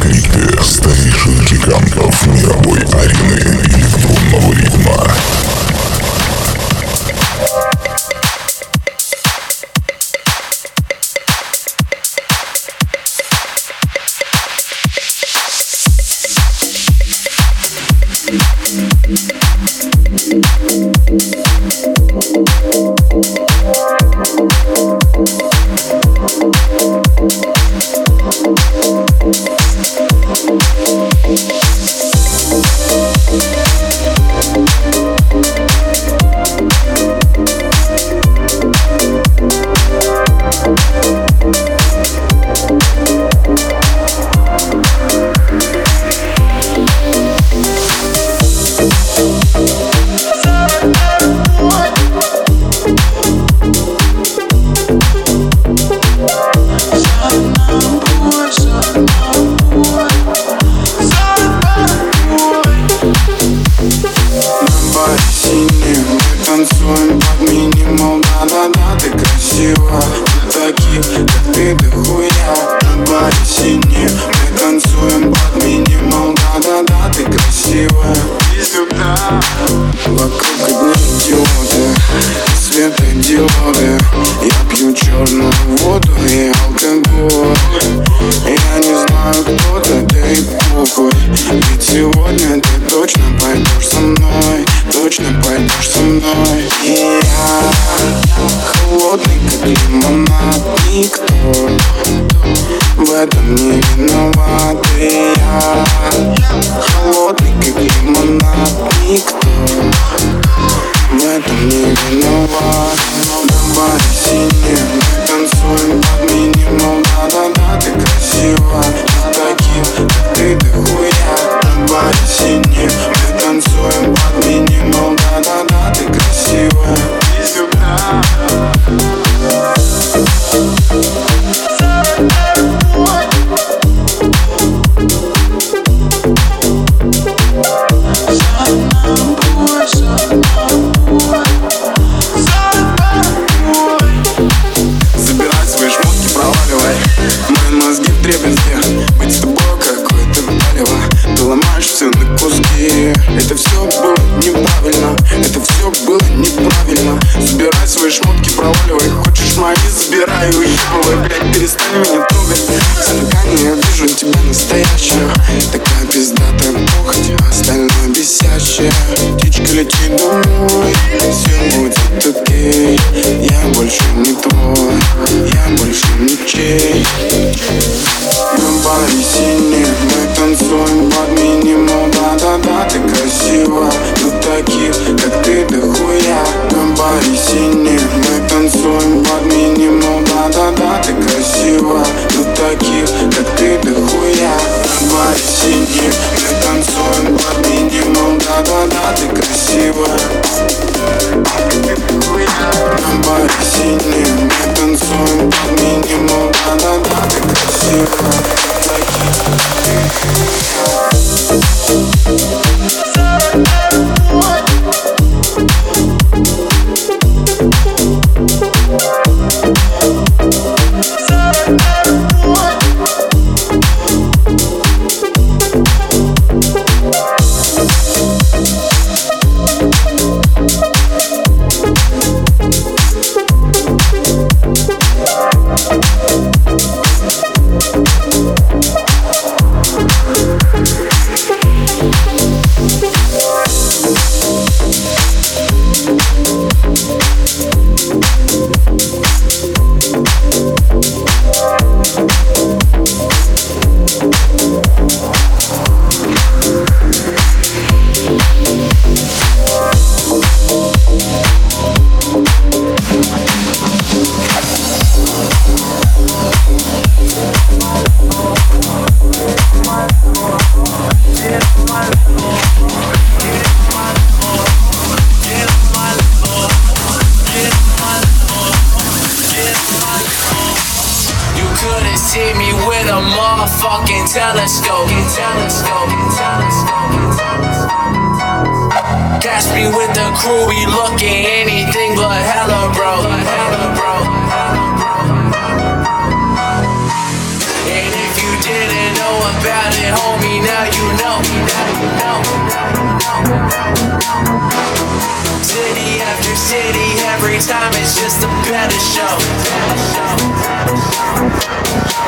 Скриты старейших гигантов мировой арены электронного ритма. рукой Ведь сегодня ты точно пойдешь со мной Точно пойдешь со мной. И я холодный, как лимонад Никто в этом не виноват. И я холодный, как лимонад Никто в этом не виноват. Но давай синим, танцуем под минимум. Да-да-да, ты красивая, ты такая ты дохуя так боишься. see me with a motherfucking telescope. Telescope. Catch me with the crew, we looking anything but hella bro. Hella bro. And if you didn't know about it, homie, now you know. City after city, every time it's just a better show. Better show. Better show.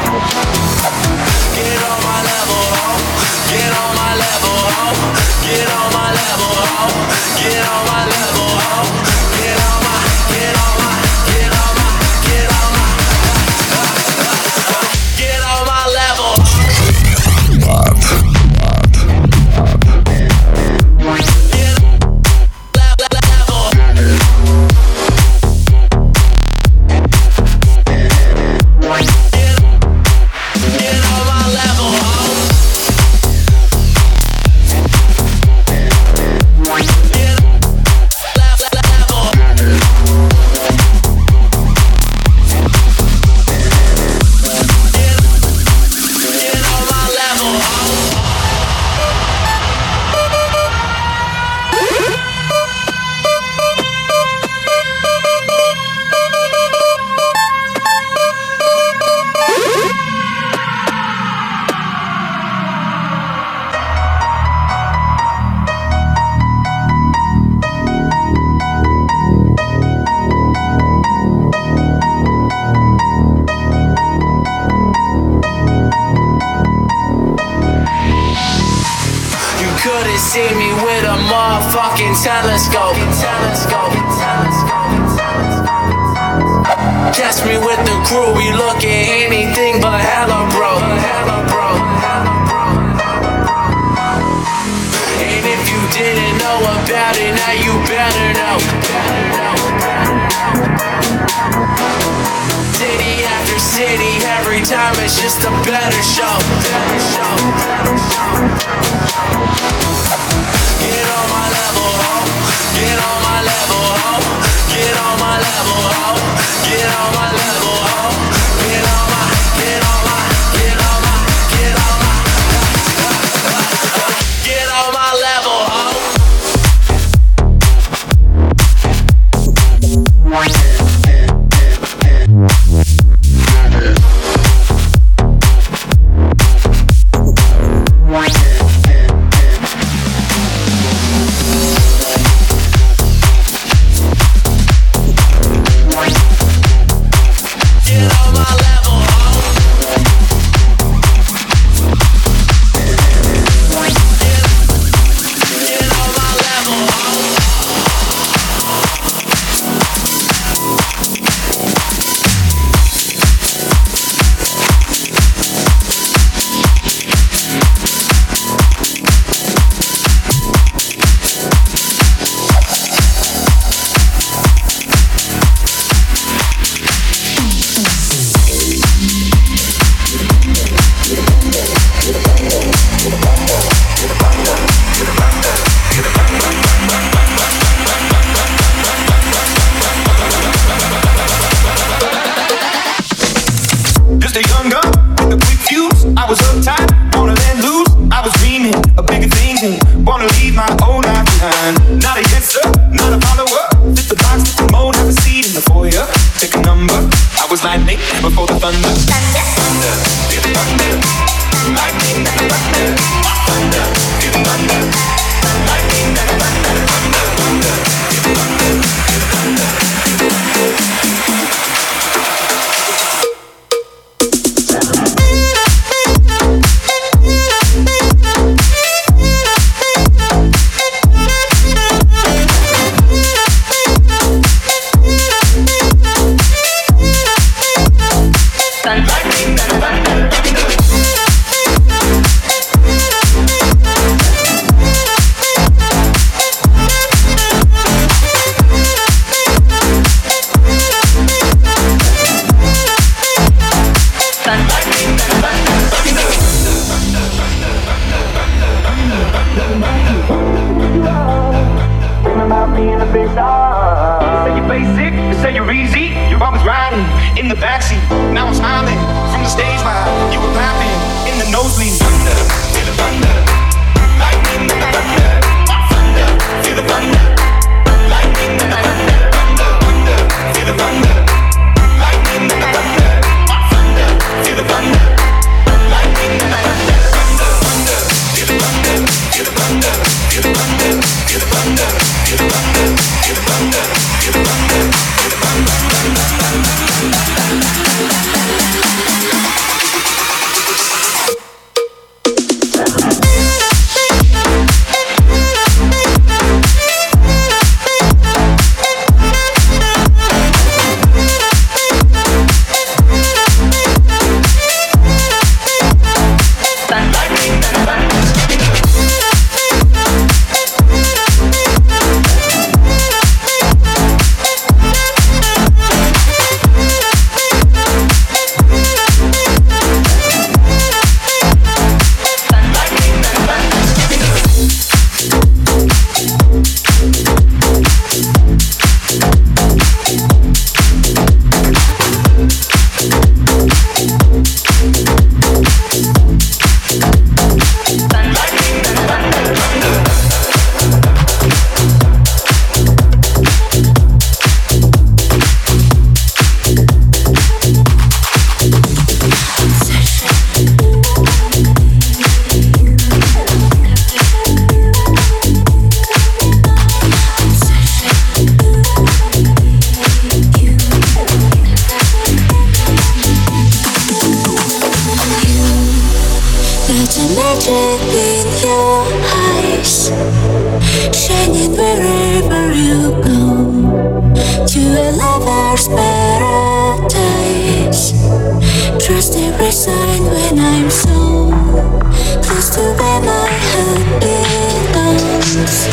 fucking telescope. Catch me with the crew, we look at anything but hella bro. And if you didn't know about it, now you better know. City after city, every time it's just a better show. Better show. Better show. level, oh. Get on my level, oh. before the thunder. thunder. side when I'm so close to where my heart belongs.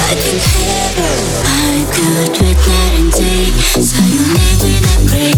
I can heaven I could with night and day, so you live in a pray